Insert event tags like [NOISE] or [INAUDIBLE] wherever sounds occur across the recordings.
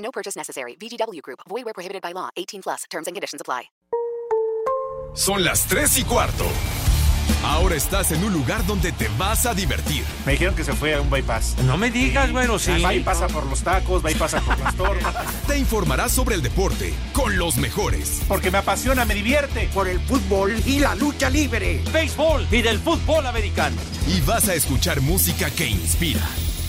No purchase necessary. VGW Group. Void where prohibited by law. 18 plus. Terms and conditions apply. Son las 3 y cuarto. Ahora estás en un lugar donde te vas a divertir. Me dijeron que se fue a un bypass. No me digas, bueno, sí. Va y pasa por los tacos, va y pasa por las torres. [LAUGHS] Te informarás sobre el deporte con los mejores. Porque me apasiona, me divierte. Por el fútbol y la lucha libre. Béisbol y del fútbol americano. Y vas a escuchar música que inspira.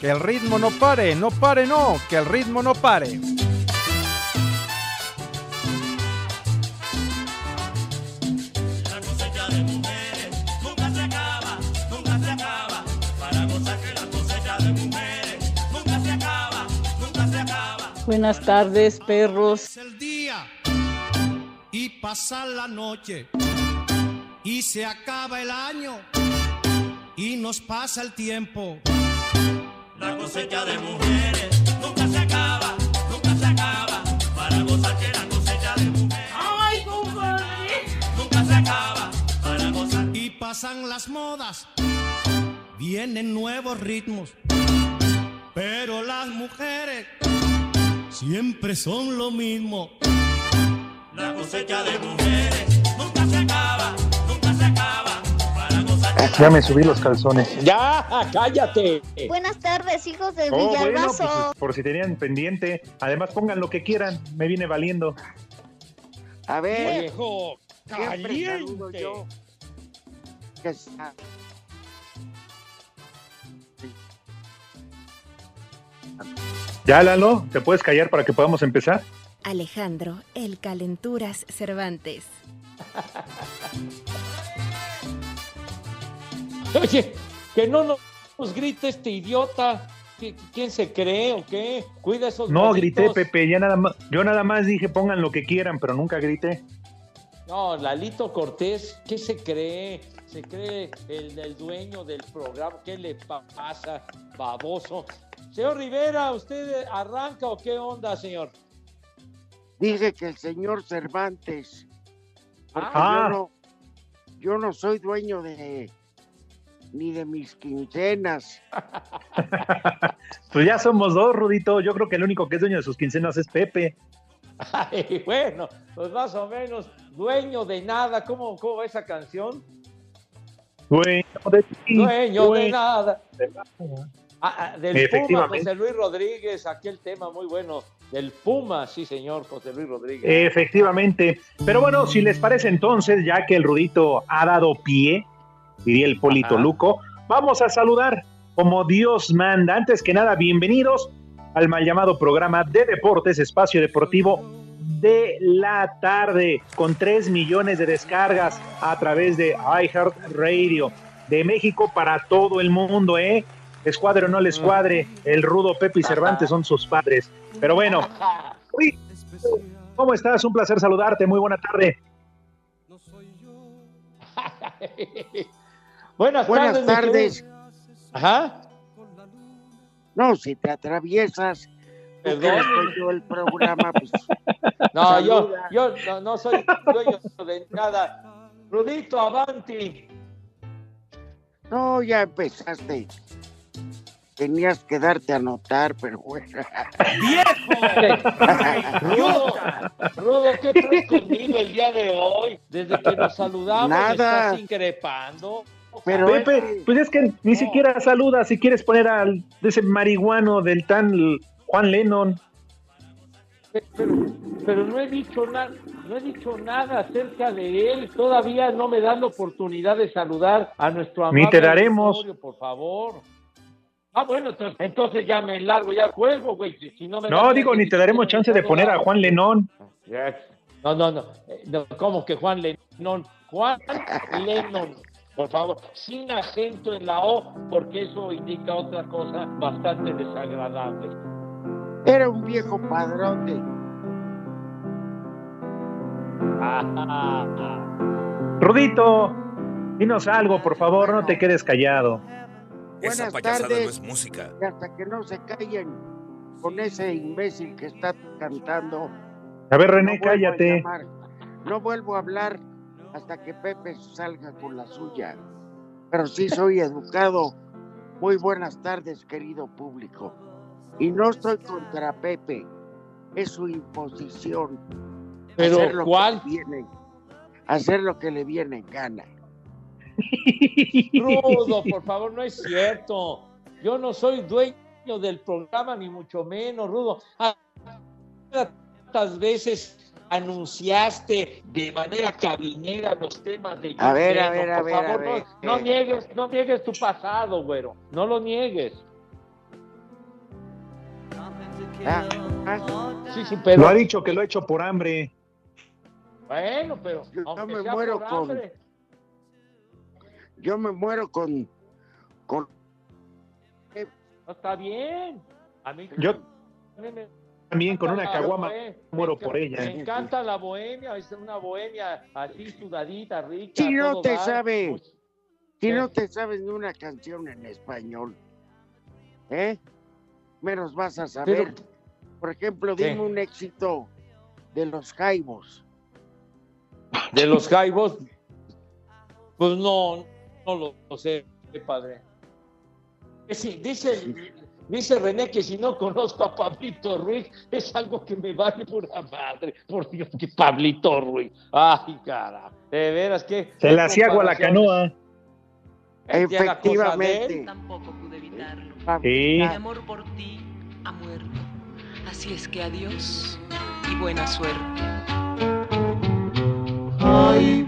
Que el ritmo no pare, no pare, no, que el ritmo no pare. La cosecha de mujeres nunca se acaba, nunca se acaba. Para gozar que la cosecha de mujeres nunca se acaba, nunca se acaba. Buenas tardes, perros. El día y pasa la noche y se acaba el año y nos pasa el tiempo. La cosecha de mujeres nunca se acaba, nunca se acaba. Para gozar que la cosecha de mujeres. ¡Ay, compadre! Nunca se acaba, para gozar. Y pasan las modas, vienen nuevos ritmos, pero las mujeres siempre son lo mismo. La cosecha de mujeres nunca se acaba, Ya me subí los calzones. ¡Ya! ¡Cállate! Buenas tardes, hijos de Oh, bueno, Villalbazo. pues, por si tenían pendiente. Además, pongan lo que quieran. Me viene valiendo. A ver, ¡Viejo! ¡Caliente! yo. Que Ya, Lalo, ¿te puedes callar para que podamos empezar? Alejandro, el Calenturas Cervantes. [LAUGHS] [LAUGHS] Oye, que no nos, nos grite este idiota. ¿Qui- ¿Quién se cree o qué? Cuida esos No, grité, Pepe. Ya nada más, yo nada más dije pongan lo que quieran, pero nunca grité. No, Lalito Cortés, ¿qué se cree? ¿Se cree el, el dueño del programa? ¿Qué le pa- pasa, baboso? Señor Rivera, ¿usted arranca o qué onda, señor? Dice que el señor Cervantes. Porque Ah. yo, no, yo no soy dueño de ni de mis quincenas. [LAUGHS] Pues ya somos dos, Rudito. Yo creo que el único que es dueño de sus quincenas es Pepe. Ay, bueno, pues más o menos, dueño de nada, ¿cómo, cómo va esa canción? Dueño de ti, Dueño de nada. de nada. Ah, ah, del Puma. José Luis Rodríguez, aquel tema muy bueno. Del Puma, sí, señor, José Luis Rodríguez. Efectivamente. Pero bueno, si les parece entonces, ya que el Rudito ha dado pie, diría el Polito Ajá. Luco, vamos a saludar como Dios manda. Antes que nada, bienvenidos al mal llamado programa de deportes, espacio deportivo de la tarde, con 3 millones de descargas a través de iHeartRadio de México para todo el mundo, ¿eh? Escuadre o no le escuadre, el rudo Pepe y Cervantes son sus padres. Pero bueno, uy, ¿cómo estás? Un placer saludarte, muy buena tarde. [LAUGHS] Buenas, Buenas tardes. tardes. Ajá. No, si te atraviesas, Perdón. yo el programa, pues [LAUGHS] No, yo, Saluda. yo no, no soy dueño de nada. Rudito, avanti. no, ya empezaste. Tenías que darte a notar, pero bueno. [LAUGHS] Rudo, Rudo, ¿qué traes conmigo el día de hoy? Desde que nos saludamos, Nada. me estás increpando. Pero Pepe, pues es que ni siquiera saluda si quieres poner al de ese marihuano del tan Juan Lennon. Pero, pero no he dicho nada, no he dicho nada acerca de él. Todavía no me dan la oportunidad de saludar a nuestro amable Ni te daremos. auditorio, por favor. Ah, bueno, entonces, entonces ya me largo, ya juego, güey. Si- si no, me No, dan- digo, ni te daremos chance de poner a Juan Lenón. No, no, no. Eh, no, ¿Cómo que Juan Lennon? Juan Lennon, por favor, sin acento en la O, porque eso indica otra cosa bastante desagradable. Era un viejo padrote. [LAUGHS] Rudito, dinos algo, por favor, no te quedes callado. Buenas payasada tardes. no es música. Y hasta que no se callen con ese imbécil que está cantando. A ver, René, no vuelvo a cállate. No vuelvo a hablar hasta que Pepe salga con la suya. Pero sí soy educado. Muy buenas tardes, querido público. Y no estoy contra Pepe. Es su imposición. Pero, hacer lo ¿cuál? Que le viene, hacer lo que le viene en gana. Rudo, por favor, no es cierto. Yo no soy dueño del programa, ni mucho menos, Rudo. Ah, ¿Cuántas veces anunciaste de manera cabinera los temas de A ver, a ver, a Por ver, a favor, ver. No, no Eh. niegues, no niegues tu pasado, güero. No lo niegues. Ah, Sí, sí, pero. Lo ha dicho que lo ha hecho por hambre. Bueno, pero. Yo me sea muero por con- hambre. Yo me muero con, con No, está bien. A mí Yo también con una caguama muero por ella. Me encanta la bohemia, es una bohemia así sudadita, rica. Si no te dar. sabe, Pues, si ¿qué? no te sabes ni una canción en español, ¿eh? Menos vas a saber. Pero- Por ejemplo, ¿Qué? dime un éxito de los Jaibos. De los Jaibos, pues no, no lo, lo sé, padre. Sí, dice, dice René que si no conozco a Pablito Ruiz, es algo que me vale pura madre. Por Dios, que Pablito Ruiz. Ay, cara, de veras que. Se le hacía agua a la canoa. Efectivamente. Tampoco pude evitarlo. Sí. Mi amor por ti ha muerto. Así es que adiós y buena suerte. Ay,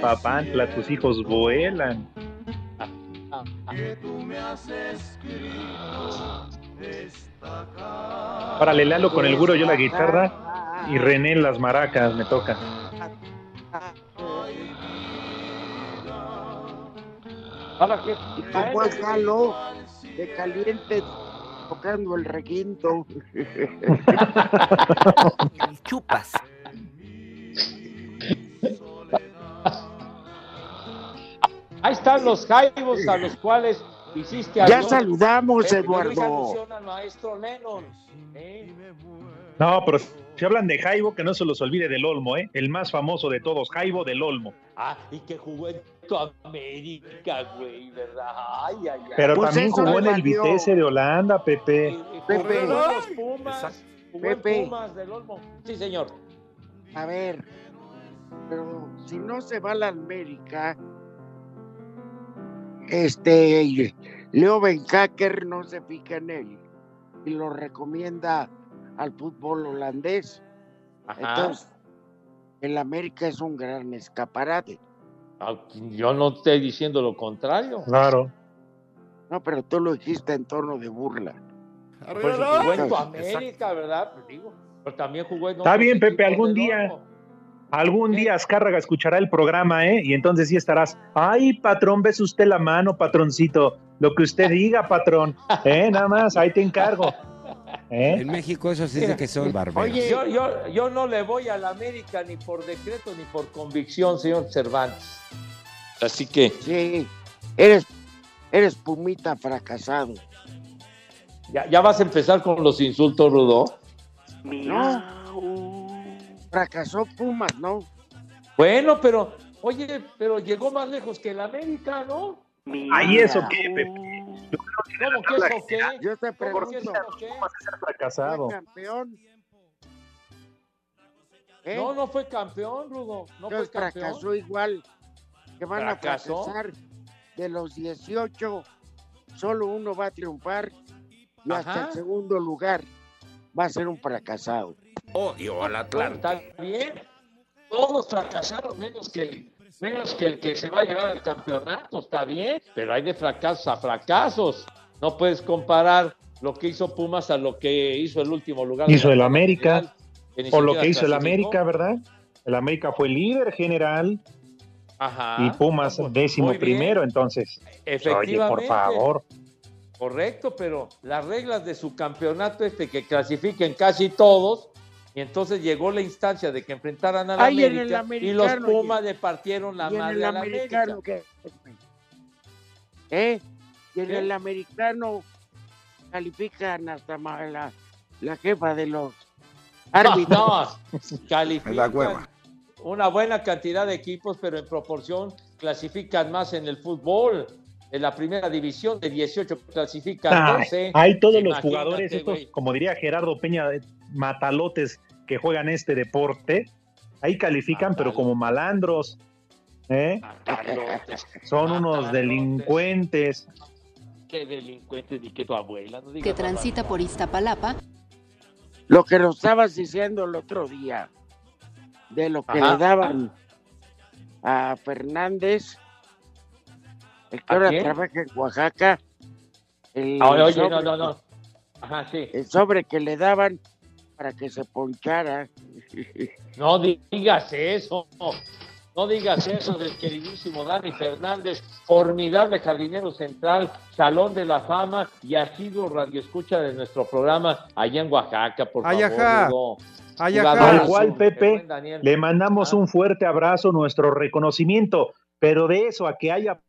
papantla, tus hijos vuelan. Órale, Lalo con el guro, yo la guitarra y René las maracas, me toca. Ahora que. Es Galo, de caliente, tocando el requinto. [LAUGHS] Chupas. Ahí están los Jaibos a los cuales hiciste Ya saludamos, Eh, Eduardo. hice alusión al maestro Lennon. ¿eh? No, pero si hablan de Jaibo, que no se los olvide del Olmo, ¿eh? El más famoso de todos, Jaibo del Olmo. Ah, y que jugó en América, güey, ¿verdad? Ay, ay, ay. Pero Pues también jugó en el. Vitesse de Holanda, Pepe. Pepe. Jugó en los Pumas. Jugó en Pepe. Pumas del Olmo. Sí, señor. A ver, pero si no se va a la América, este Leo Benhacker no se fija en él y lo recomienda al fútbol holandés. Ajá. Entonces, el América es un gran escaparate. Ah, Yo no estoy diciendo lo contrario. Claro. No, pero tú lo dijiste en tono de burla. Pues jugó en tu América, ¿verdad? Pues digo, pero también jugó en Está bien, Pepe, algún día. Algún día Azcárraga escuchará el programa, ¿eh? Y entonces sí estarás. Ay, patrón, ves usted la mano, patroncito. Lo que usted diga, patrón. ¿Eh? Nada más, ahí te encargo. ¿Eh? En México eso sí es de que son barberos. Oye, Yo, yo, yo no le voy a la América ni por decreto ni por convicción, señor Cervantes. Así que Sí, eres, eres pumita fracasado. ya, ya vas a empezar con los insultos, Rudo. No, fracasó Pumas, ¿no? Bueno, pero, oye, pero llegó más lejos que el América, ¿no? Ahí eso qué, Pepe. ¿Cómo que eso qué? Yo te ¿Cómo que pregunto, qué? Fracasado. ¿fue campeón? ¿Eh? No, no fue campeón, Rudo. No fue campeón. fracasó igual. Que van ¿Fracasó? a fracasar de los 18, solo uno va a triunfar y hasta el segundo lugar va a ser un fracasado. Odio al Está bien. Todos fracasaron, menos que, el, menos que el que se va a llevar el campeonato. Está bien, pero hay de fracasos a fracasos. No puedes comparar lo que hizo Pumas a lo que hizo el último lugar. Hizo el América, general, o lo que hizo el. América, ¿verdad? El América fue líder general Ajá. y Pumas pues, décimo primero, entonces. Oye, por favor. Correcto, pero las reglas de su campeonato este que clasifiquen casi todos, y entonces llegó la instancia de que enfrentaran a la Ay, en América y los Pumas le partieron la y en madre el a la América. ¿Eh? Y en ¿Qué? el americano califican hasta la, la jefa de los árbitros. [LAUGHS] No, califican una buena cantidad de equipos, pero en proporción clasifican más en el fútbol. En la primera división de 18 clasifican Ay, 12. hay todos los jugadores, estos, como diría Gerardo Peña, matalotes que juegan este deporte. Ahí califican, pero como malandros. ¿eh? Matalotes. Son unos delincuentes. Qué delincuentes ni que tu abuela. No que transita por Iztapalapa, Lo que nos estabas diciendo el otro día, de lo que Ajá. le daban a Fernández, el que ¿A ahora quién? trabaja en Oaxaca, el, Ah, oye, sobre, no, no, no. Ajá, sí. el sobre que le daban para que se ponchara. [LAUGHS] No digas eso. No digas eso del queridísimo Dani Fernández, formidable jardinero central, salón de la fama y ha sido radioescucha de nuestro programa allá en Oaxaca, por Ay, favor. Al cual, Pepe, le mandamos un fuerte abrazo, nuestro reconocimiento. Pero de eso a que haya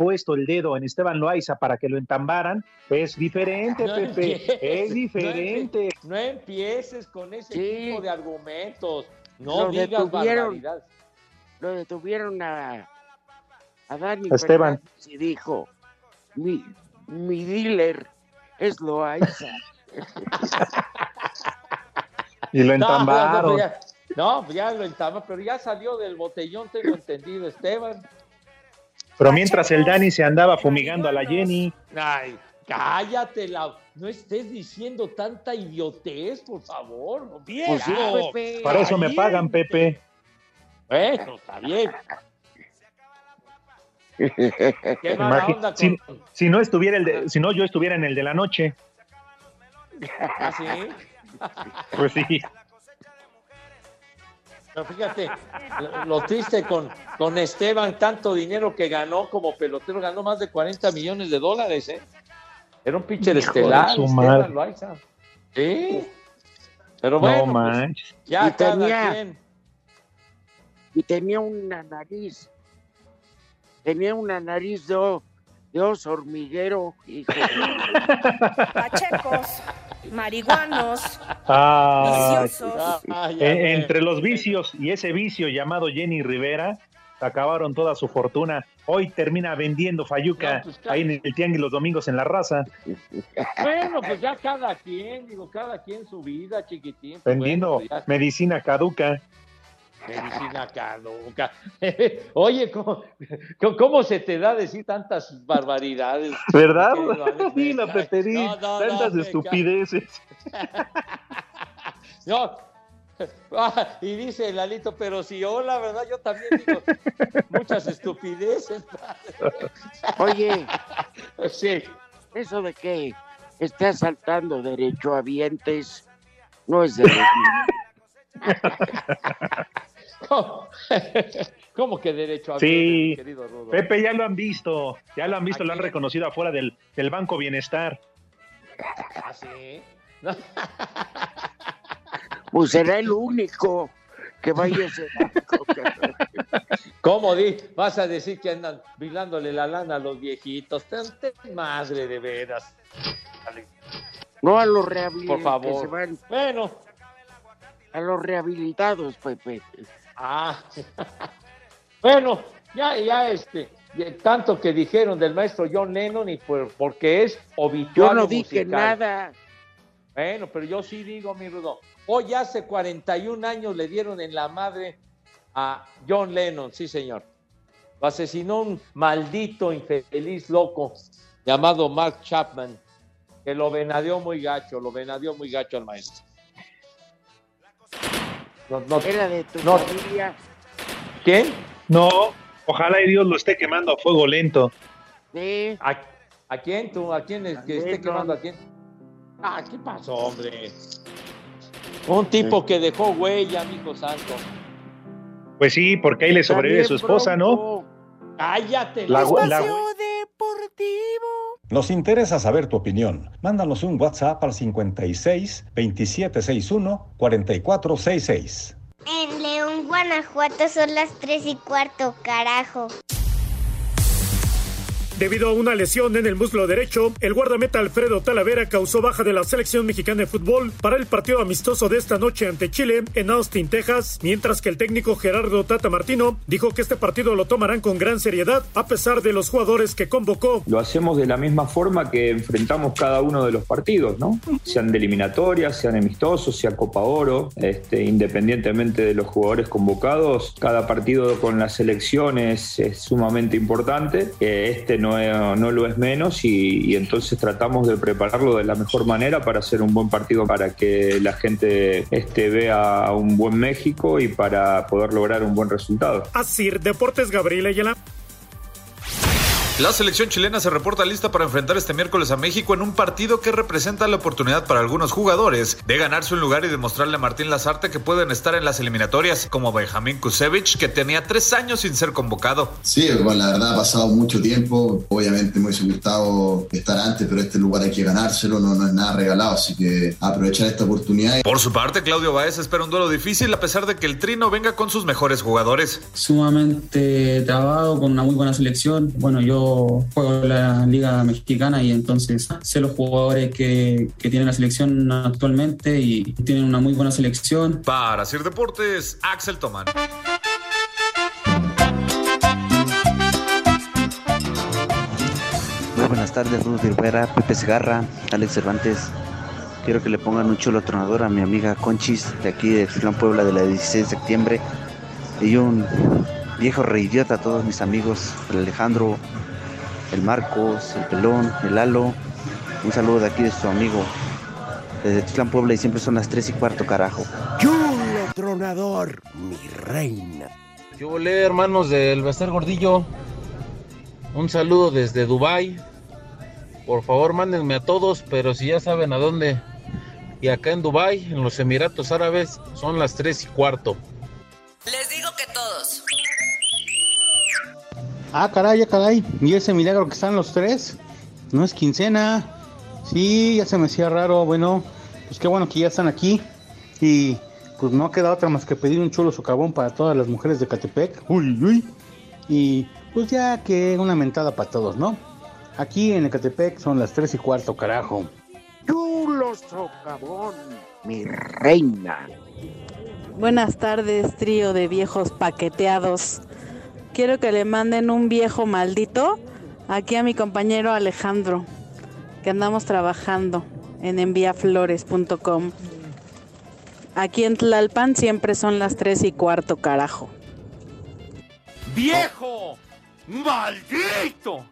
puesto el dedo en Esteban Loaiza para que lo entambaran, es diferente, No Pepe. empieces, Es [LAUGHS] diferente. No empieces con ese Sí. tipo de argumentos. No Lo digas barbaridades. Lo detuvieron a, a Dani Esteban. Y dijo, mi, mi dealer es Loaiza. [LAUGHS] Y lo No, no, entambaron. no, ya, no, pues ya lo entama, pero ya salió del botellón, tengo entendido, Esteban. Pero mientras el Dani se andaba fumigando a la Jenny, Ay, cállate, la... no estés diciendo tanta idiotez, por favor. Bien, Pues Pepe. para eso me pagan, Pepe. Bueno, está bien. [LAUGHS] Qué mala onda si, con... si no estuviera el de- si no yo estuviera en el de la noche, ¿Ah, sí? pues sí. Pero fíjate, lo, triste con, con Esteban, tanto dinero que ganó como pelotero, ganó más de 40 millones de dólares, ¿eh? Era un pitcher Hijo de estelar, Esteban. Loaiza. Sí. Pero No bueno, pues, ya Y cada tenía- quien. y tenía una nariz, tenía una nariz de, de oso hormiguero, hijo. [LAUGHS] Pachecos, marihuanos, [LAUGHS] Ah, viciosos. Ah, eh, entre los vicios y ese vicio llamado Jenny Rivera, acabaron toda su fortuna. Hoy termina vendiendo Fayuca No, pues, ahí en el Tianguis los domingos en la raza, Bueno, pues ya cada quien, digo, cada quien su vida, chiquitín. pues vendiendo bueno, pues medicina caduca. Medicina caduca. [LAUGHS] Oye, ¿cómo, cómo- se te da decir tantas barbaridades? ¿Verdad? [LAUGHS] Sí, la No, no, no, tantas estupideces. [LAUGHS] No. Ah, y dice Lalito, pero si yo, la verdad, yo también digo muchas estupideces. Oye, Sí. eso de que esté asaltando derechohabientes no es derecho. ¿Cómo, [LAUGHS] ¿Cómo que derecho a Sí, mi querido Rudo? Pepe, ya lo han visto, ya lo han visto, ¿A lo han reconocido afuera del, del Banco Bienestar. ¿Ah, sí? No. [LAUGHS] Pues será el único que vaya a ese banco. [LAUGHS] ¿Cómo di? Vas a decir que andan vilándole la lana a los viejitos. Ten- ten madre de veras. No a los rehabilitados. Por Que se favor. van Bueno. a los rehabilitados, Pepe. Ah. [LAUGHS] bueno, ya, ya este, tanto que dijeron del maestro John Lennon y por, porque es obituario Yo no dije musical. nada. Bueno, pero yo sí digo, mi Rudo. Hoy hace 41 años le dieron en la madre a John Lennon, sí, señor. Lo asesinó un maldito, infeliz, loco. llamado Mark Chapman, que lo venadeó muy gacho, lo venadeó muy gacho al maestro. No, no- Era de tu no- familia. ¿Quién? No, ojalá y Dios lo esté quemando a fuego lento. Sí. ¿A, a quién tú? ¿A quién es que esté quemando a quién? Ah, ¿qué pasó, hombre? Un tipo que dejó huella, amigo santo. Pues sí, porque ahí le sobrevive su esposa, ¿no? Cállate. La, loco. la- Nos interesa saber tu opinión. Mándanos un WhatsApp al 56 2761 4466. En León, Guanajuato son las 3 y cuarto, carajo. Debido a una lesión en el muslo derecho, el guardameta Alfredo Talavera causó baja de la selección mexicana de fútbol para el partido amistoso de esta noche ante Chile en Austin, Texas, mientras que el técnico Gerardo Tata Martino dijo que este partido lo tomarán con gran seriedad a pesar de los jugadores que convocó. Lo hacemos de la misma forma que enfrentamos cada uno de los partidos, ¿no? Sean de eliminatorias, sean amistosos, sea Copa Oro, este, independientemente de los jugadores convocados, cada partido con las selecciones es sumamente importante. Este no, no lo es menos y, entonces tratamos de prepararlo de la mejor manera para hacer un buen partido, para que la gente este, vea un buen México y para poder lograr un buen resultado. Así, Deportes Gabriel Ayala. La selección chilena se reporta lista para enfrentar este miércoles a México en un partido que representa la oportunidad para algunos jugadores de ganarse un lugar y demostrarle a Martín Lazarte que pueden estar en las eliminatorias, como Benjamín Kusevich, que tenía tres años sin ser convocado. Sí, bueno, la verdad ha pasado mucho tiempo. Obviamente me hubiese gustado estar antes, pero este lugar hay que ganárselo, no, no es nada regalado, así que aprovechar esta oportunidad. Por su parte, Claudio Baez espera un duelo difícil a pesar de que el Trino venga con sus mejores jugadores. sumamente trabado, con una muy buena selección. Bueno, yo juego en la Liga Mexicana y entonces sé los jugadores que, que tiene la selección actualmente y tienen una muy buena selección. Para Sir Deportes, Axel Toman. Muy buenas tardes, Rudy Rivera, Pepe Segarra, Alex Cervantes. Quiero que le pongan un chulo tronador a mi amiga Conchis, de aquí de Plan Puebla, de la 16 de septiembre. Y un viejo reidiota a todos mis amigos, Alejandro, el Marcos, el Pelón, el Lalo. Un saludo de aquí de su amigo, desde Titlán Puebla, y siempre son las 3 y cuarto, carajo. Chulo tronador, mi reina. ¿Qué volé, hermanos del Bester Gordillo? Un saludo desde Dubai. Por favor, mándenme a todos, pero si ya saben a dónde. Y acá en Dubai, en los Emiratos Árabes, son las 3 y cuarto. Les digo Ah, caray, ah, caray. ¿Y ese milagro que están los tres? No es quincena. Sí, ya se me hacía raro. Bueno, pues qué bueno que ya están aquí. Y pues no queda otra más que pedir un chulo socavón para todas las mujeres de Catepec. Uy, uy. Y pues ya que una mentada para todos, ¿no? Aquí en Ecatepec son las tres y cuarto, carajo. Chulo socavón, mi reina. Buenas tardes, trío de viejos paqueteados. Quiero que le manden un viejo maldito aquí a mi compañero Alejandro, que andamos trabajando en enviaflores.com. Aquí en Tlalpan siempre son las tres y cuarto, carajo. ¡Viejo! ¡Maldito!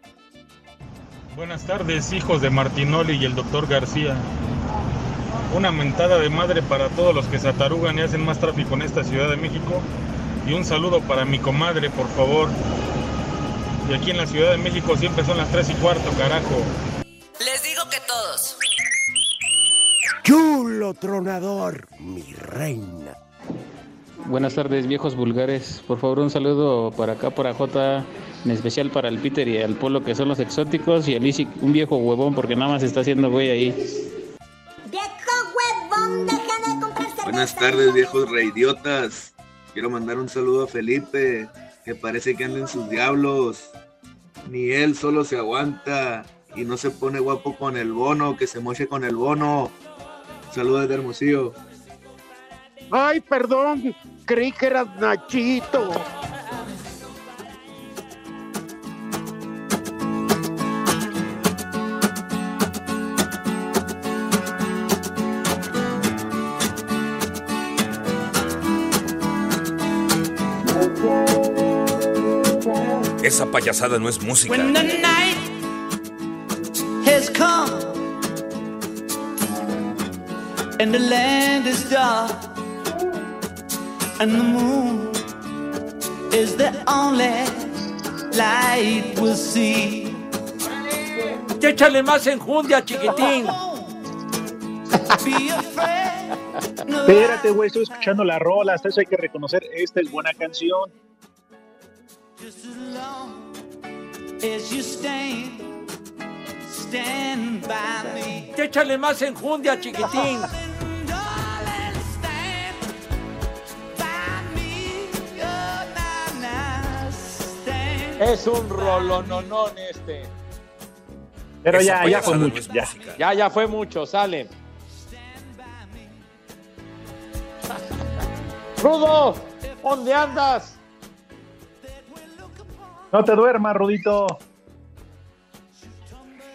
Buenas tardes, hijos de Martinoli y el doctor García. Una mentada de madre para todos los que se atarugan y hacen más tráfico en esta Ciudad de México. Y un saludo para mi comadre, por favor. Y aquí en la Ciudad de México siempre son las 3 y cuarto, carajo. Les digo que todos. Chulo tronador, mi reina. Buenas tardes, viejos vulgares. Por favor, un saludo para acá, para J, en especial para el Peter y el Polo, que son los exóticos, y el Isi, un viejo huevón, porque nada más está haciendo güey ahí. Buenas tardes, viejos reidiotas. Quiero mandar un saludo a Felipe, que parece que anda en sus diablos. Ni él solo se aguanta y no se pone guapo con el bono, que se moche con el bono. Saludos de Hermosillo. Ay, perdón, creí que eras Nachito. Payasada no es música. When the night has come and the land is dark and the moon is the only light we'll see. Échale más enjundia, chiquitín. Espérate, güey, estoy escuchando la rola, hasta eso hay que reconocer, esta es buena canción. As you stand, stand by me. Échale más enjundia, chiquitín. [LAUGHS] Darling, stand by me. Oh, Es un rolononón este. Pero Esa ya, fue ya fue mucho, ya. Ya, ya fue mucho, sale. Rudo, ¿dónde andas? No te duermas, Rudito.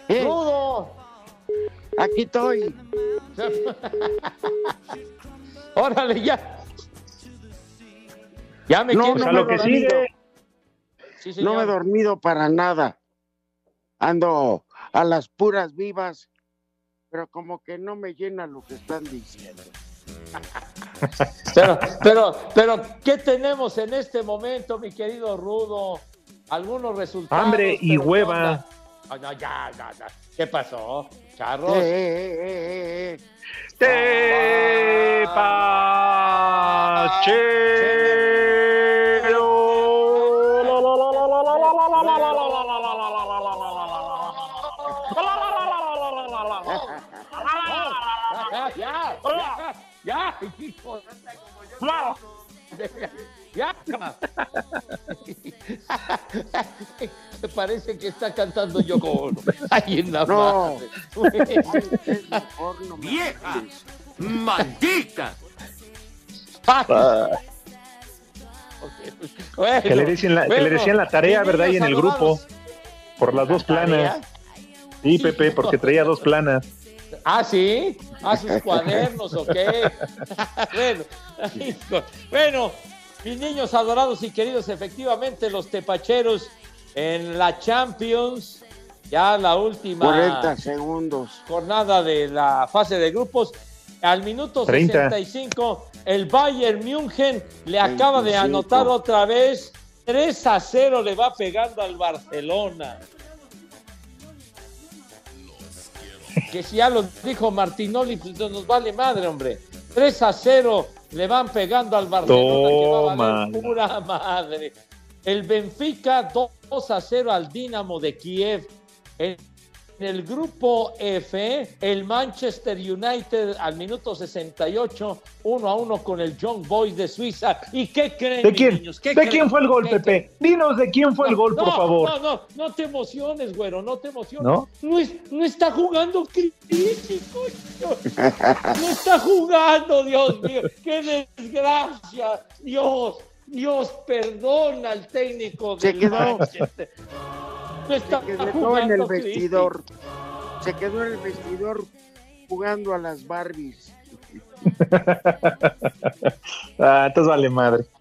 Rudo. Aquí estoy. [LAUGHS] Órale, ya. Ya me No, quiero no a me lo que he dormido. sigue. Sí, No me he dormido para nada. Ando a las puras vivas, pero como que no me llena lo que están diciendo. [LAUGHS] Pero, pero, pero, ¿qué tenemos en este momento, mi querido Rudo? Algunos resultados. Hambre y pero ¿qué hueva. Ah, no, ya, ya, ya. ¿Qué pasó? Charros. Eh, eh, eh, eh, Te Ya, ya, ya. Ya. Me parece que está cantando Yoko Ono. Ay, en la No. no ¡Vieja! ¡Maldita! Ah, Bueno, que, le decían la, que le decían la tarea, ¿verdad? Y en el grupo. Por las dos planas. Sí, Pepe, porque traía dos planas. Ah, sí, a sus cuadernos, ok. [LAUGHS] bueno, [LAUGHS] bueno, mis niños adorados y queridos, efectivamente, los tepacheros en la Champions, ya la última 40 segundos. jornada de la fase de grupos. Al minuto 30. 65, el Bayern München le acaba de 25. anotar otra vez. 3 a 0 le va pegando al Barcelona. Que si ya lo dijo Martinoli, pues no nos vale madre, hombre. 3 a 0 le van pegando al Barcelona que va a valer pura madre. El Benfica 2 a 0 al Dinamo de Kiev. En en el grupo F, el Manchester United al minuto 68, 1 a 1 con el Young Boys de Suiza. ¿Y qué creen, ¿De quién? niños? ¿Qué ¿De creen? quién fue el gol, ¿Qué Pepe? Dinos de quién fue el gol, por favor. No, no, no te emociones, güero, no te emociones. ¿No? No, es- no está jugando Cristi, coño. No está jugando, Dios mío. Qué desgracia. Dios, Dios, perdona al técnico del. Manchester. Está Se quedó en el Cristi. vestidor. Se quedó en el vestidor jugando a las Barbies. [LAUGHS] Ah, entonces vale madre. [LAUGHS]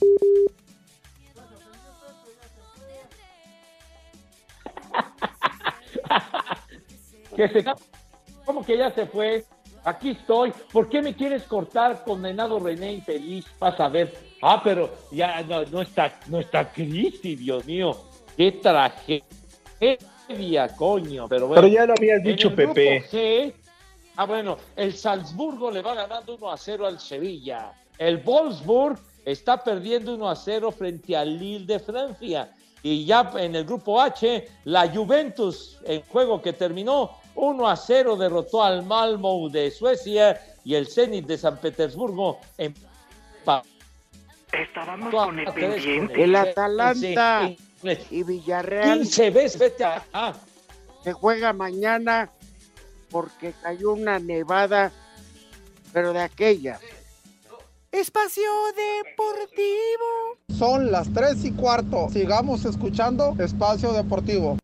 Que se- ¿Cómo que ya se fue? Aquí estoy. ¿Por qué me quieres cortar, condenado René infeliz? Vas a ver. Ah, pero ya no, no está, no está Cristi, Dios mío. Qué tragedia, coño. Pero, bueno, Pero ya lo habías en dicho, Pepe. G, ah, bueno, el Salzburgo le va ganando 1 a 0 al Sevilla. El Wolfsburg está perdiendo 1 a 0 frente al Lille de Francia. Y ya en el grupo H, la Juventus, en juego que terminó 1 a 0, derrotó al Malmo de Suecia y el Zenit de San Petersburgo empató. Estábamos con el pendiente. El Atalanta Sí, y Villarreal 15 veces, vete a... ah, se juega mañana porque cayó una nevada, pero de aquella. Espacio Deportivo. Son las 3 y cuarto. Sigamos escuchando Espacio Deportivo.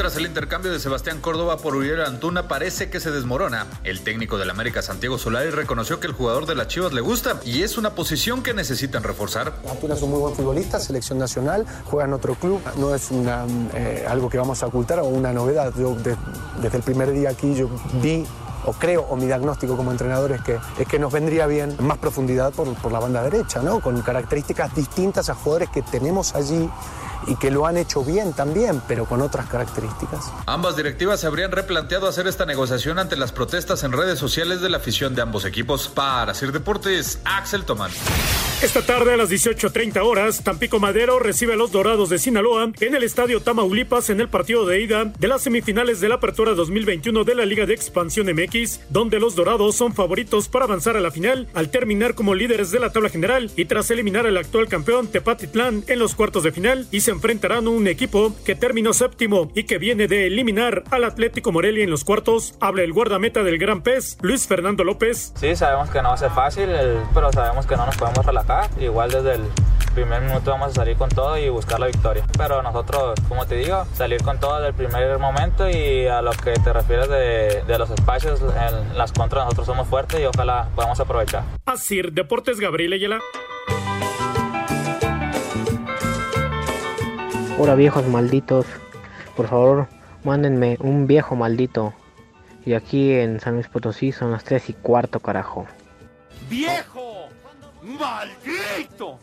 Mientras el intercambio de Sebastián Córdoba por Uriel Antuna parece que se desmorona, el técnico del América Santiago Solari reconoció que el jugador de las Chivas le gusta y es una posición que necesitan reforzar. Antuna es un muy buen futbolista, selección nacional, juega en otro club, no es eh, algo que vamos a ocultar o una novedad. Yo de- desde el primer día aquí yo vi o creo, o mi diagnóstico como entrenador es que, es que nos vendría bien más profundidad por, por la banda derecha, ¿no? con características distintas a jugadores que tenemos allí y que lo han hecho bien también, pero con otras características. Ambas directivas se habrían replanteado hacer esta negociación ante las protestas en redes sociales de la afición de ambos equipos. Para Sir Deportes, Axel Tomán. Esta tarde a las 18.30 horas, Tampico Madero recibe a los Dorados de Sinaloa en el Estadio Tamaulipas en el partido de ida de las semifinales de la Apertura 2021 de la Liga de Expansión MX, donde los Dorados son favoritos para avanzar a la final al terminar como líderes de la tabla general y tras eliminar al actual campeón Tepatitlán en los cuartos de final y se enfrentarán a un equipo que terminó séptimo y que viene de eliminar al Atlético Morelia en los cuartos. Habla el guardameta del Gran Pez, Luis Fernando López. Sí, sabemos que no va a ser fácil, pero sabemos que no nos podemos relajar. Igual desde el primer minuto vamos a salir con todo y buscar la victoria. Pero nosotros, como te digo, salir con todo desde el primer momento y a lo que te refieres de, de los espacios, en las contras nosotros somos fuertes y ojalá podamos aprovechar. Así, Deportes Gabriel Ayala. Hola viejos malditos, por favor mándenme un viejo maldito. Y aquí en San Luis Potosí son las 3 y cuarto carajo. ¡Viejo! ¡Maldito!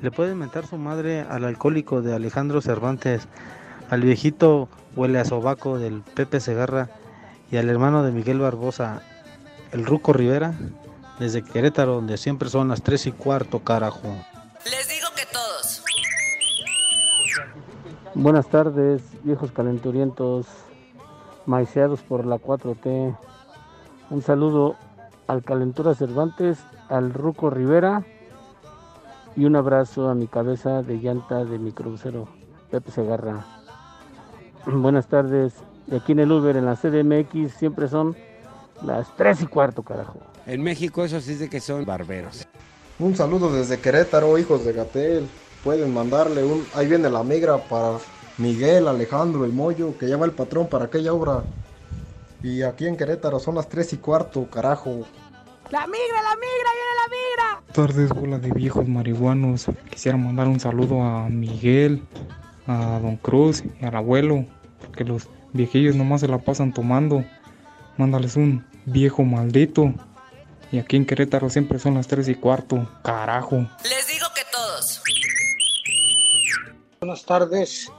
Le pueden mentar su madre al alcohólico de Alejandro Cervantes, al viejito huele a sobaco del Pepe Segarra y al hermano de Miguel Barbosa, el Ruco Rivera, desde Querétaro, donde siempre son las 3 y cuarto, carajo. Les digo que todos. Buenas tardes, viejos calenturientos, maiceados por la 4T. Un saludo al Calentura Cervantes, al Ruco Rivera y un abrazo a mi cabeza de llanta de mi crucero, Pepe Segarra. Buenas tardes, y aquí en el Uber, en la CDMX, siempre son las 3 y cuarto, carajo. En México eso sí es de que son barberos. Un saludo desde Querétaro, hijos de Gatel. Pueden mandarle un. Ahí viene la migra para Miguel, Alejandro, el Moyo, que ya va el patrón para aquella obra. Y aquí en Querétaro son las 3 y cuarto, carajo. ¡La migra, la migra, viene la migra! tardes, bola de viejos marihuanos. Quisiera mandar un saludo a Miguel, a Don Cruz y al abuelo, porque los viejillos nomás se la pasan tomando. Mándales un viejo maldito. Y aquí en Querétaro siempre son las 3 y cuarto. Carajo. Les digo que todos. Buenas tardes.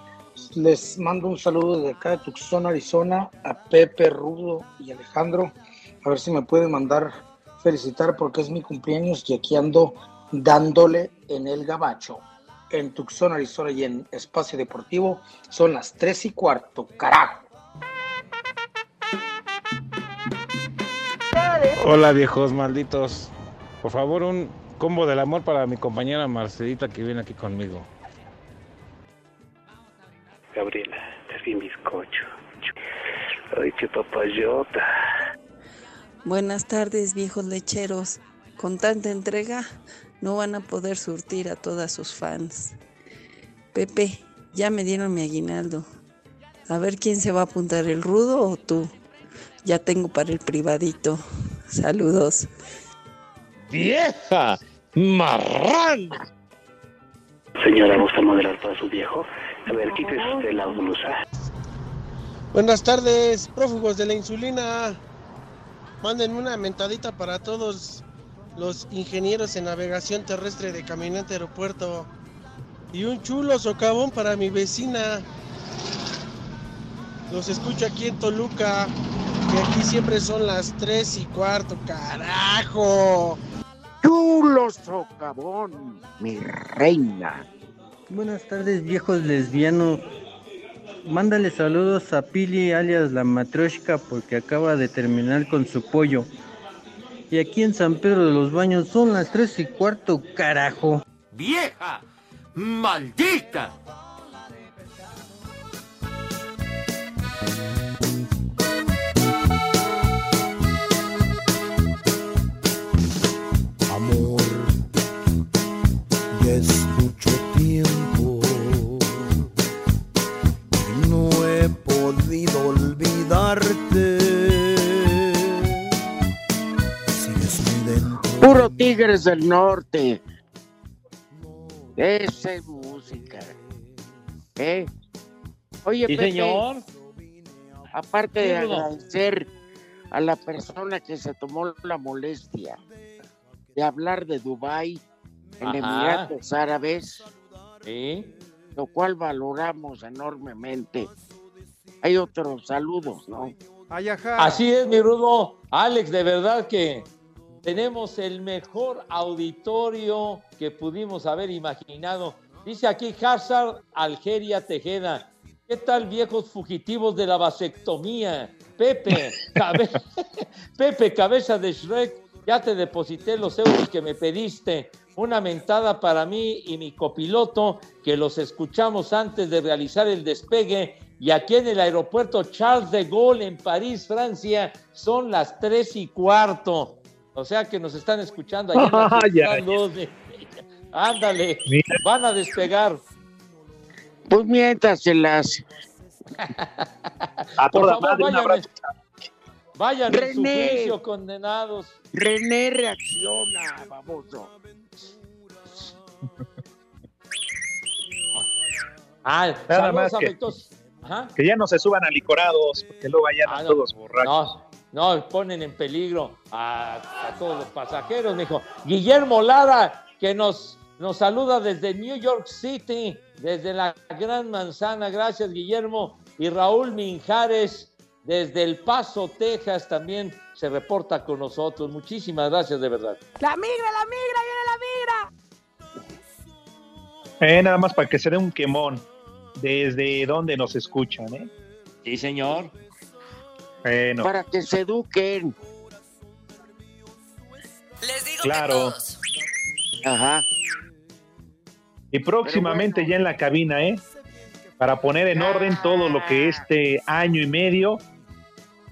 Les mando un saludo desde acá de Tucson, Arizona, a Pepe, Rudo y Alejandro. A ver si me pueden mandar felicitar porque es mi cumpleaños y aquí ando dándole en el gabacho. En Tucson, Arizona y en Espacio Deportivo son las 3 y cuarto. ¡Carajo! Hola viejos malditos. Por favor, un combo del amor para mi compañera Marcelita que viene aquí conmigo. Gabriela, es mi bizcocho. Ay, qué papayota. Buenas tardes, viejos lecheros. Con tanta entrega, no van a poder surtir a todas sus fans. Pepe, ya me dieron mi aguinaldo. A ver quién se va a apuntar, el rudo o tú. Ya tengo para el privadito. Saludos. ¡Vieja! ¡Marrán! Señora, ¿gusta modelar para su viejo? A ver, quítese usted la blusa. Buenas tardes, prófugos de la insulina. Manden una mentadita para todos los ingenieros en navegación terrestre de Caminante Aeropuerto. Y un chulo socavón para mi vecina. Los escucho aquí en Toluca. Y aquí siempre son las 3 y cuarto, carajo. Chulo socavón, mi reina. Buenas tardes, viejos lesbianos. Mándale saludos a Pili alias la matroshka porque acaba de terminar con su pollo. Y aquí en San Pedro de los Baños son las 3 y cuarto, carajo. ¡Vieja! ¡Maldita! Amor, ya olvidarte. Sigues muy dentro. Puro Tigres del Norte. Esa es música. ¿Eh? Oye, Sí, Pepe, señor. aparte de agradecer a la persona que se tomó la molestia de hablar de Dubái en Ajá. Emiratos Árabes, Sí. lo cual valoramos enormemente. Hay otros saludos, ¿no? Así es, mi Rudo. Alex, de verdad que tenemos el mejor auditorio que pudimos haber imaginado. Dice aquí Hazard Algeria Tejeda. ¿Qué tal, viejos fugitivos de la vasectomía? Pepe, [LAUGHS] cabe- [LAUGHS] Pepe, cabeza de Shrek, ya te deposité los euros que me pediste. Una mentada para mí y mi copiloto, que los escuchamos antes de realizar el despegue. Y aquí en el aeropuerto Charles de Gaulle, en París, Francia, son las tres y cuarto. O sea que nos están escuchando Ciudad ay. Luz. Ándale, Mira. van a despegar. Pues miéntaselas. A Por toda favor, madre, un vayan, vayan en su René. juicio, condenados. René reacciona, baboso. Ah, Nada saludos más que-. Ajá. Que ya no se suban a licorados, porque luego allá Ah, no. todos borrachos. No, no, ponen en peligro a, a todos los pasajeros, mijo. Guillermo Lara, que nos, nos saluda desde New York City, desde la Gran Manzana. Gracias, Guillermo. Y Raúl Minjares, desde El Paso, Texas, también se reporta con nosotros. Muchísimas gracias, de verdad. La migra, la migra, viene la migra. Eh, nada más para que se dé un quemón desde donde nos escuchan, ¿eh? Sí, señor. Bueno, Para que se eduquen. Les digo claro. que todos. Ajá. Y próximamente ya en la cabina, ¿eh? Para poner en orden todo lo que este año y medio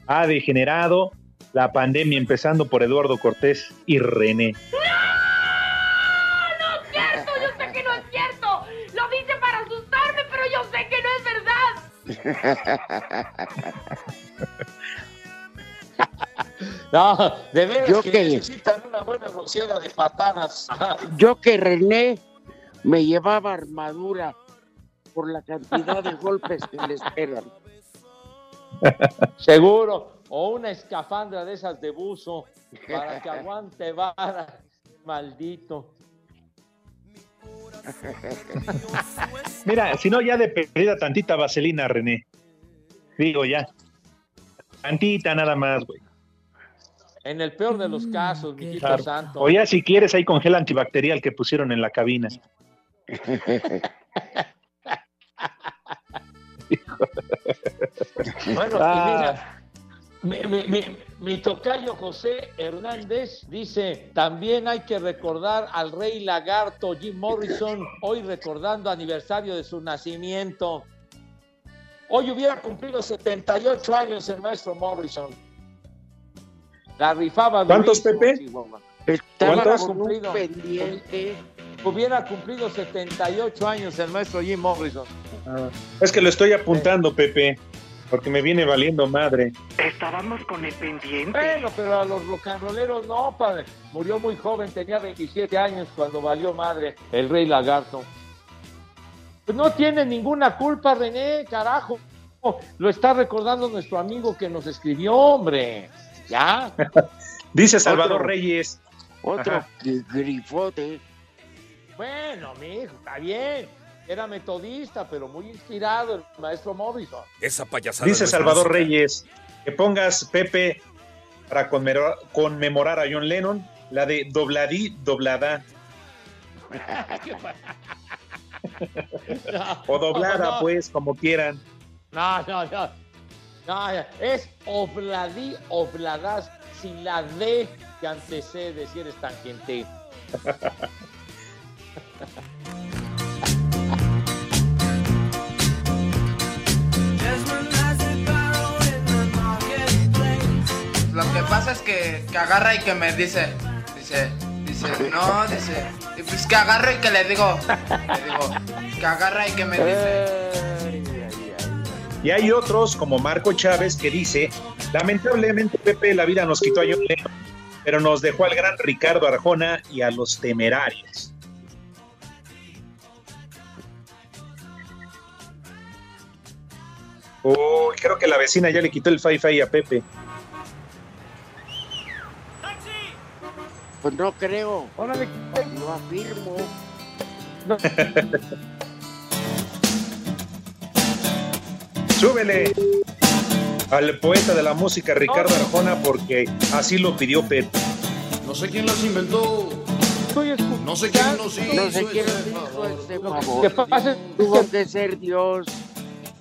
ha degenerado la pandemia, empezando por Eduardo Cortés y René. No es cierto, yo sé que no es cierto. Lo dice para asustarme, pero yo sé que no es verdad. No, de veras Yo que que- necesitan una buena rociada de patadas. [LAUGHS] Yo que René me llevaba armadura por la cantidad de golpes que le esperan. Seguro. O una escafandra de esas de buzo para que aguante vara. Maldito. Mira, si no, ya de perdida tantita vaselina, René. Digo ya. Tantita nada más, güey. En el peor de los casos, mijito Claro. santo. O ya si quieres, ahí con gel antibacterial que pusieron en la cabina. [LAUGHS] Bueno, Ah. y mira, mi, mi- mi- mi tocayo José Hernández dice, también hay que recordar al rey lagarto Jim Morrison, hoy recordando aniversario de su nacimiento. Hoy hubiera cumplido 78 años el maestro Morrison. La rifaba ¿Cuántos, Pepe? ¿Cuántos? Cumplido. pendiente. Hubiera cumplido 78 años el maestro Jim Morrison. Ah, es que lo estoy apuntando, Pepe, porque me viene valiendo madre. Estábamos con el pendiente. Bueno, pero a los rocanroleros no, padre. Murió muy joven, tenía 27 años cuando valió madre el rey lagarto. Pues no tiene ninguna culpa, René, carajo. Lo está recordando nuestro amigo que nos escribió, hombre. Ya. [LAUGHS] Dice Salvador Otro. Reyes. Otro Ajá. grifote. Bueno, mi hijo, está bien. Era metodista, pero muy inspirado el maestro Morrison. Esa payasada. Dice no Salvador música. Reyes que pongas, Pepe, para conmemorar, conmemorar a John Lennon, la de dobladí, doblada. [LAUGHS] O doblada, No, no. pues, como quieran. No, no, no. No, es obladí, obladas, sin la D que antecede si eres tangente. [LAUGHS] Lo que pasa es que, que agarra y que me dice, dice, dice, no, dice, y pues que agarro y que le digo, le digo, que agarra y que me dice, Y hay otros, como Marco Chávez, que dice, lamentablemente Pepe, la vida nos quitó a John Lennon, pero nos dejó al gran Ricardo Arjona y a los temerarios. Uy, creo que la vecina ya le quitó el fi-fi a Pepe. Pues no creo. Lo afirmo. [LAUGHS] Súbele al poeta de la música Ricardo Arjona porque así lo pidió Pepe. No sé quién las inventó. No sé quién nos hizo. No sé quién nos hizo que favor. Tuvo que ser Dios.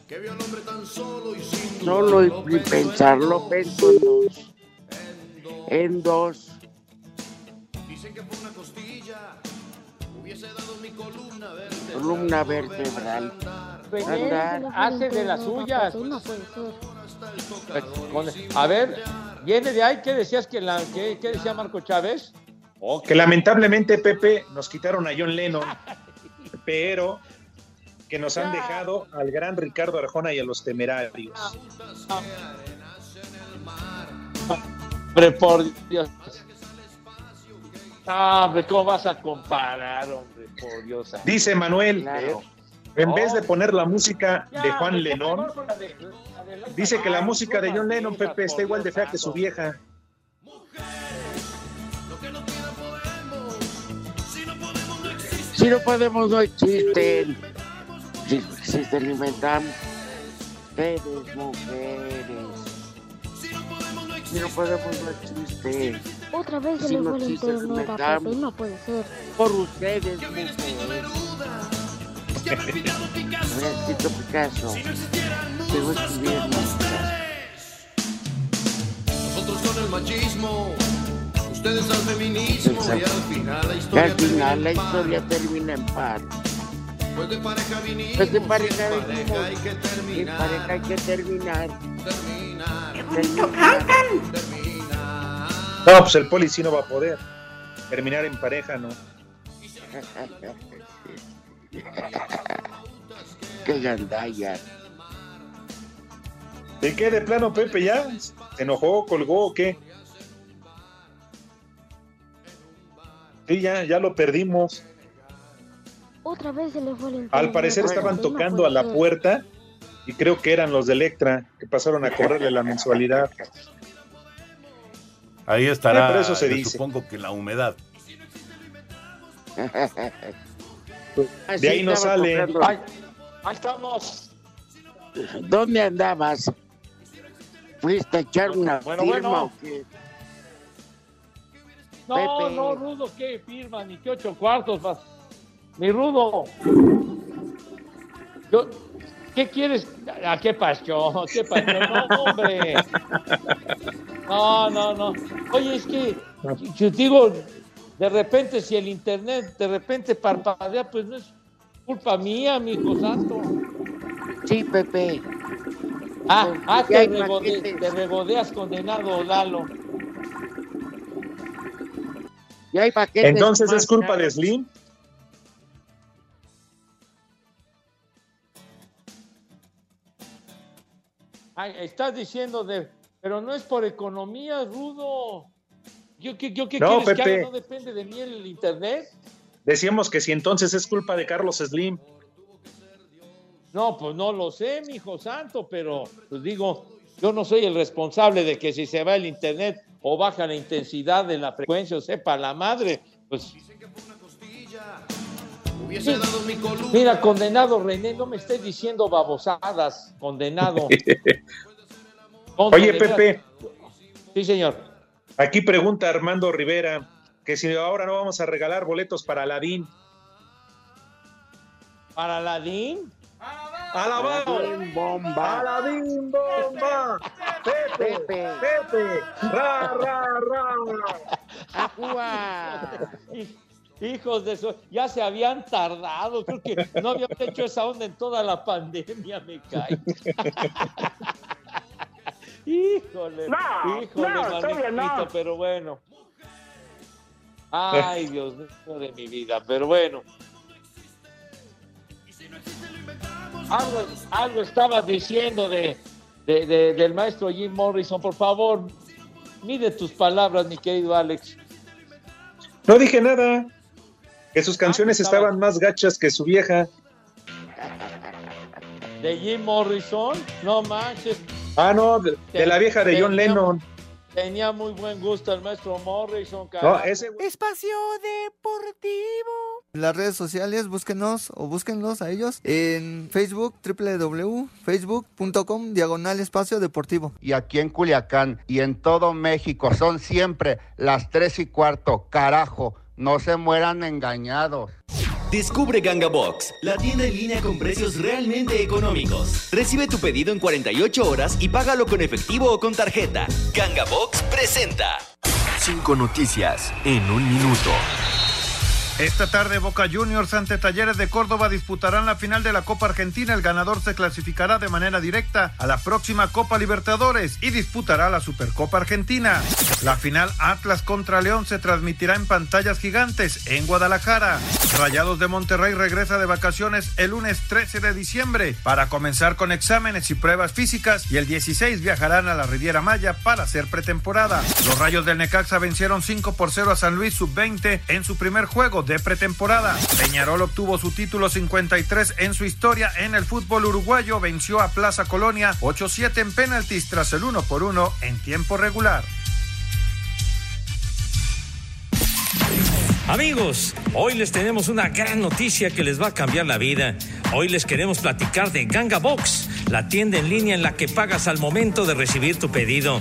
Que vio al hombre tan solo y sin Solo y pensarlo, pensó en dos. En dos. Que por una costilla hubiese dado mi columna vertebral. Columna vertebral. Andar. hace de las suyas. A ver, viene de ahí. ¿Qué decías que la qué, qué decía Marco Chávez? Oh, que lamentablemente Pepe nos quitaron a John Lennon, [LAUGHS] pero que nos han dejado al gran Ricardo Arjona y a los temerarios. Hombre, por Dios. Ah, hombre, ¿cómo vas a comparar, hombre? Por Dios. Dice Manuel, Claro. en vez de poner la música de Juan Lennon, dice que la música de John Lennon, Pepe, está igual de fea que su vieja. Si no podemos, no existen. Si no existen, inventamos. Ustedes, mujeres. Si no podemos, no existen. Otra vez se Si le no fue el internet a. Pepe, no puede ser. Por ustedes, mujeres. Habría escrito Picasso. Sigo escribiendo. Nosotros con el machismo, ustedes al feminismo y al final la historia al final la termina en paz. historia termina en paz. Pues de pareja vinimos, Pues de pareja hay que terminar. pareja hay que terminar. Terminar. Terminar. No, pues el poli sí no va a poder. Terminar en pareja, ¿no? [LAUGHS] Qué gandalla. ¿De qué de plano, Pepe, ya? ¿Se enojó, colgó o qué? Sí, ya, ya lo perdimos. Otra vez se le fue el internet. Al parecer estaban tocando a la puerta y creo que eran los de Electra que pasaron a cobrarle la mensualidad. [LAUGHS] Ahí estará, eso se dice. supongo que la humedad. De ahí no sale. Ay, ahí estamos. ¿Dónde andabas? ¿Fuiste a echar una Bueno, firma bueno. o qué? No, Pepe. no, Rudo, ¿qué firma? Ni qué ocho cuartos vas. Mi Rudo. Yo, ¿Qué quieres? ¿A qué pasó? ¿Qué pasó? No, hombre. No, no, no. Oye, es que yo digo, de repente, si el internet de repente parpadea, pues no es culpa mía, mi hijo santo. Sí, Pepe. Ah, ah, Ya te, paquetes. te regodeas condenado, Lalo. Y hay paquetes Entonces es culpa de. Slim. Ay, estás diciendo de, pero no es por economía, Rudo. ¿Yo qué, yo qué No, quieres que Pepe. haga? ¿No depende de mí el internet? Decíamos que si entonces es culpa de Carlos Slim. No, pues no lo sé, mi hijo santo, pero pues digo, yo no soy el responsable de que si se va el internet o baja la intensidad de la frecuencia o sepa la madre, pues Hubiese dado mi columna. mira, condenado René, no me estés diciendo babosadas, [LAUGHS] condenado. Oye. Pepe, Sí, señor. aquí pregunta Armando Rivera que si ahora no vamos a regalar boletos para Aladín. ¿Para Aladín? ¡Alabado! Aladín bomba. ¡Aladín bomba! ¡Pepe! Pepe. ¡Pepe! ¡Ra, ra, ra! [LAUGHS] Hijos de eso, ya se habían tardado, creo que no habían hecho esa onda en toda la pandemia, me cae. [LAUGHS] híjole, No, híjole, no, todavía no. manito, pero bueno. Ay, [LAUGHS] Dios mío de mi vida, pero bueno. algo, algo estabas diciendo de, de- de- del maestro Jim Morrison. Por favor, mide tus palabras, mi querido Alex. No dije nada. Que sus canciones estaba- estaban más gachas que su vieja. De Jim Morrison, no manches. Ah, no, de, de la vieja de John Tenía- Lennon. Tenía muy buen gusto el maestro Morrison, No, carajo. ese Espacio Deportivo. En las redes sociales, búsquenos o búsquenlos a ellos en Facebook, www.facebook.com, diagonal espacio deportivo. y aquí en Culiacán y en todo México son siempre las tres y cuarto. Carajo, no se mueran engañados. Descubre Ganga Box, la tienda en línea con precios realmente económicos. Recibe tu pedido en 48 horas y págalo con efectivo o con tarjeta. Ganga Box presenta. Cinco noticias en un minuto. Esta tarde Boca Juniors ante Talleres de Córdoba disputarán la final de la Copa Argentina. El ganador se clasificará de manera directa a la próxima Copa Libertadores y disputará la Supercopa Argentina. La final Atlas contra León se transmitirá en pantallas gigantes en Guadalajara. Rayados de Monterrey regresa de vacaciones el lunes 13 de diciembre para comenzar con exámenes y pruebas físicas y el 16 viajarán a la Riviera Maya para hacer pretemporada. Los Rayos del Necaxa vencieron 5 por 0 a San Luis Sub-20 en su primer juego de pretemporada. Peñarol obtuvo su título 53 en su historia en el fútbol uruguayo, venció a Plaza Colonia 8-7 en penaltis tras el 1 por 1 en tiempo regular. Amigos, hoy les tenemos una gran noticia que les va a cambiar la vida. Hoy les queremos platicar de Ganga Box, la tienda en línea en la que pagas al momento de recibir tu pedido.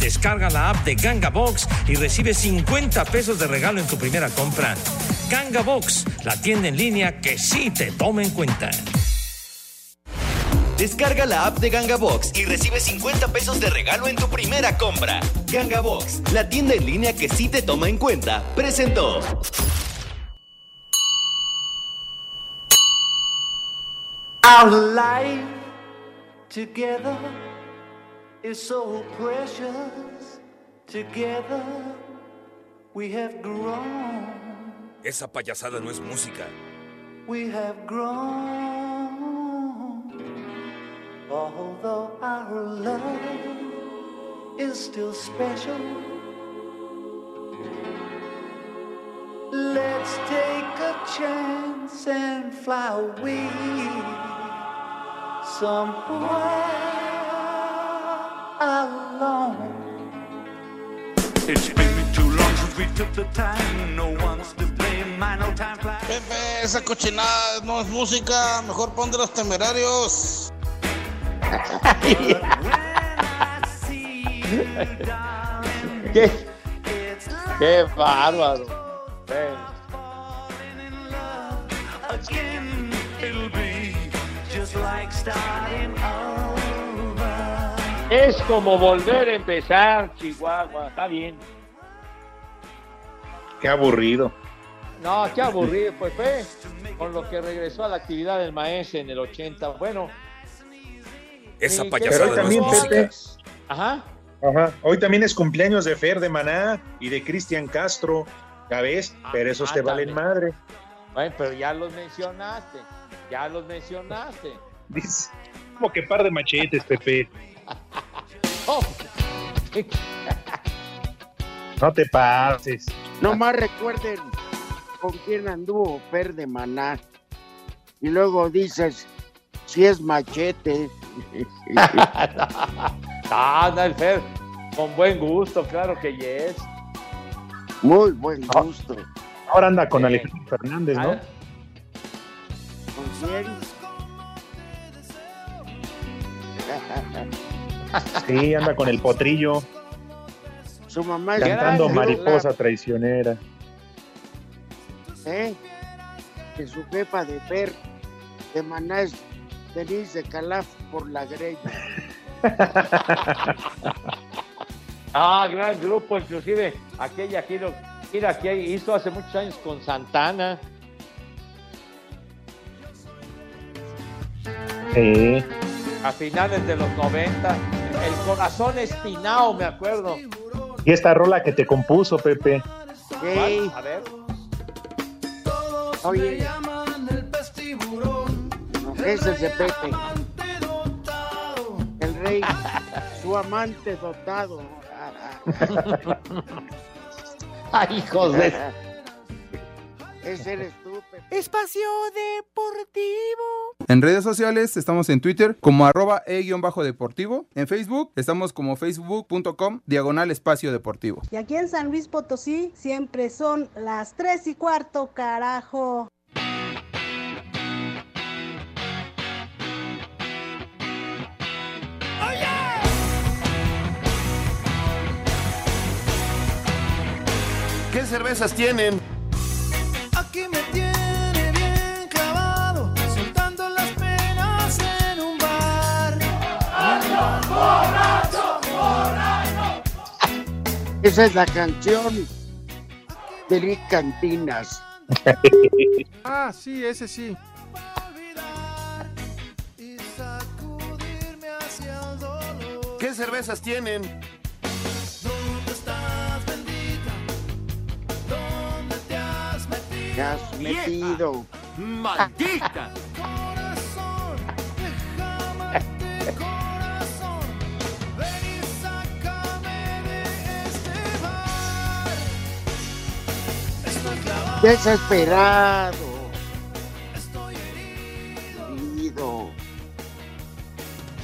Descarga la app de Ganga Box y recibe 50 pesos de regalo en tu primera compra. Ganga Box, la tienda en línea que sí te toma en cuenta. Descarga la app de Ganga Box y recibe 50 pesos de regalo en tu primera compra. Ganga Box, la tienda en línea que sí te toma en cuenta, presentó. Our life together is so precious. Together we have grown. Esa payasada no es música. We have grown. Although our love is still special. Let's take a chance and fly away somewhere Pepe, esa cochinada no es música. Mejor pon de los temerarios. ¿Qué? Qué bárbaro. Ven. Again, it'll be just like starting. Es como volver a empezar, Chihuahua. Está bien. Qué aburrido. No, qué aburrido, pues fue con lo que regresó a la actividad del maestro en el 80. Bueno. Esa payasada también. Pepe. Ajá. Ajá. Hoy también es cumpleaños de Fer de Maná y de Cristian Castro. Ya ves, pero esos ah, te valen también. madre. Bueno, pero ya los mencionaste. Ya los mencionaste. Dice, como que par de machetes, Pepe. Oh, [LAUGHS] No te pases. Nomás recuerden con quién anduvo Fer de Maná. Y luego dices, si es machete. [LAUGHS] Ah, no, el Fer, con buen gusto, claro que yes. Muy buen gusto. Ahora anda con Alejandro Fernández, ¿no? Ah, ¿Con quién? [LAUGHS] Sí, anda con el potrillo, Su mamá es cantando mariposa traicionera. ¿eh? Que su jefa de Fer de Maná es Denise de Calaf por la greña. [LAUGHS] Ah, gran grupo, inclusive aquella gira, gira que hizo hace muchos años con Santana. Sí. A finales de los 90. El corazón espinao, me acuerdo. Y esta rola que te compuso, Pepe. Sí. A ver. Oye. Ese es de Pepe. El rey, [LAUGHS] su amante dotado. [LAUGHS] Ay, hijos de... Ese eres tú, Pepe. Espacio Deportivo. En redes sociales estamos en Twitter como arroba e-deportivo. En Facebook estamos como facebook.com diagonal espacio deportivo. Y aquí en San Luis Potosí siempre son las tres y cuarto, carajo. ¿Qué cervezas tienen? Aquí me tiene Esa es la canción de Rick Cantinas. [LAUGHS] Ah, sí, ese sí. ¿Qué cervezas tienen? ¿Dónde estás, bendita? ¿Dónde te has metido? Te has metido. ¡Maldita! Desesperado. Herido.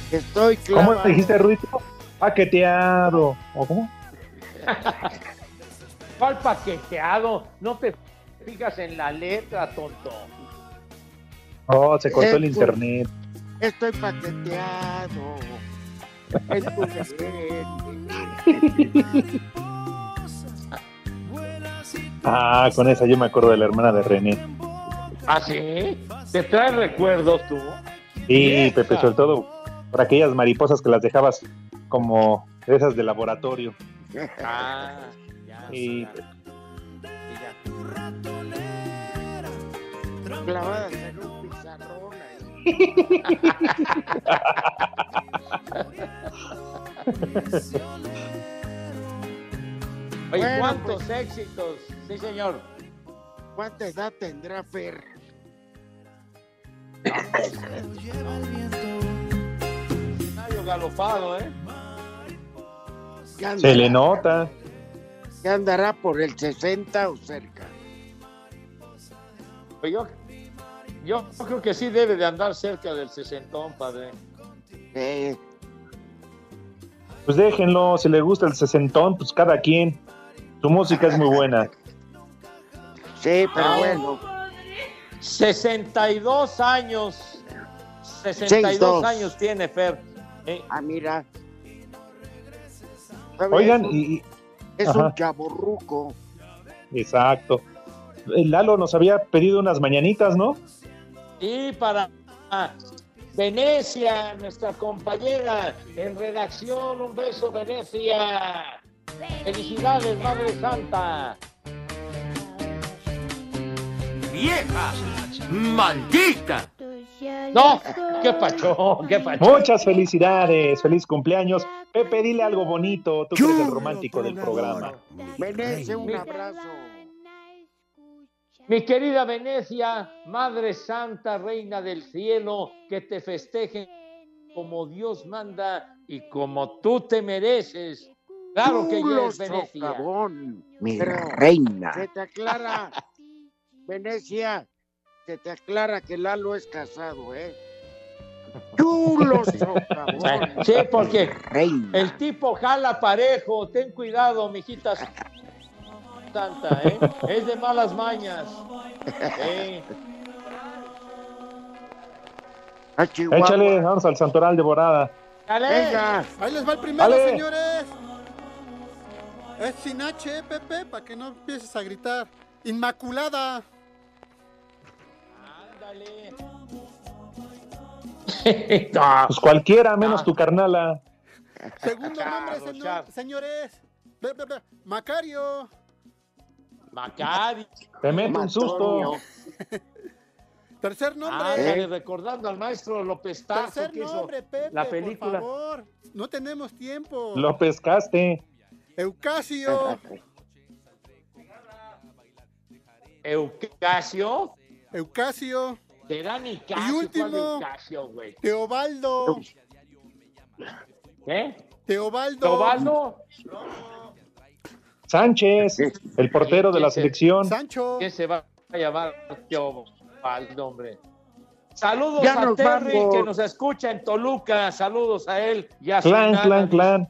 Estoy ¿Cómo clavado. dijiste, Ruito? Paqueteado. ¿O cómo? [LAUGHS] ¿Cuál paqueteado? No te fijas en la letra, tonto. Oh, se cortó el internet. Estoy paqueteado. [LAUGHS] Es. [LAUGHS] Ah, con esa yo me acuerdo de la hermana de René. ¿Ah, sí? ¿Te trae recuerdos tú? Sí. Pepe, sobre todo por aquellas mariposas que las dejabas como esas de laboratorio. Ah, ya. Y Clavadas en un pizarrón. [LAUGHS] ahí. Oye, Bueno, ¿cuántos pues. éxitos? Sí, señor. ¿Cuánta edad tendrá Fer? Galopado, ¿eh? ¿Qué andará, se le nota. ¿Qué andará por el 60 o cerca? Pues yo, yo creo que sí debe de andar cerca del sesentón, padre. Eh, Pues déjenlo, si le gusta el sesentón, pues cada quien. Su música es muy buena. sí, pero Ah. bueno. 62 años. 62 Seis, dos. años tiene Fer. Eh, Ah, mira. Oigan, y, y- Es Ajá. un chaborruco. exacto. El Lalo nos había pedido unas mañanitas, ¿no? Y para ah, Venecia, nuestra compañera en redacción, un beso, Venecia. Felicidades, Madre Santa. ¡Vieja! ¡Maldita! No, qué pacho, qué pacho. Muchas felicidades, feliz cumpleaños. Pepe, dile algo bonito, tú que eres el romántico del programa. Venecia, un abrazo. Mi querida Venecia, Madre Santa, Reina del Cielo, que te festejen como Dios manda y como tú te mereces. Claro que ya Culo es Venecia. socavón. Mi Pero reina. Se te aclara, [LAUGHS] Venecia, se te aclara que Lalo es casado, ¿eh? Chulo socavón. [LAUGHS] Sí, porque Reina. el tipo jala parejo. Ten cuidado, mijita santa, ¿eh? Es de malas mañas. Chihuahua. Échale, vamos al santoral de Borada. Dale. Venga, Ahí les va el primero, Dale. señores. Es sin H, ¿eh, Pepe, para que no empieces a gritar. Inmaculada. Ándale. [LAUGHS] Pues cualquiera, menos tu carnala. Segundo nombre, señor- Char. señores. Macario. Macari. Te mete un susto. [LAUGHS] Tercer nombre. Ah, eh, recordando al maestro López Tarso Tercer que hizo nombre, Pepe, la película. por favor. No tenemos tiempo. Lo pescaste. Eucasio. Eucasio. Eucasio. Será ni Y último. ¿cuál Eucasio, güey? Teobaldo. ¿Eh? Teobaldo. ¿Teobaldo? Sánchez, el portero de la selección. Sancho. ¿Quién se va a llamar Teobaldo, hombre? Saludos Ya a Terry vamos. que nos escucha en Toluca. Saludos a él y a su Clan, clan, clan.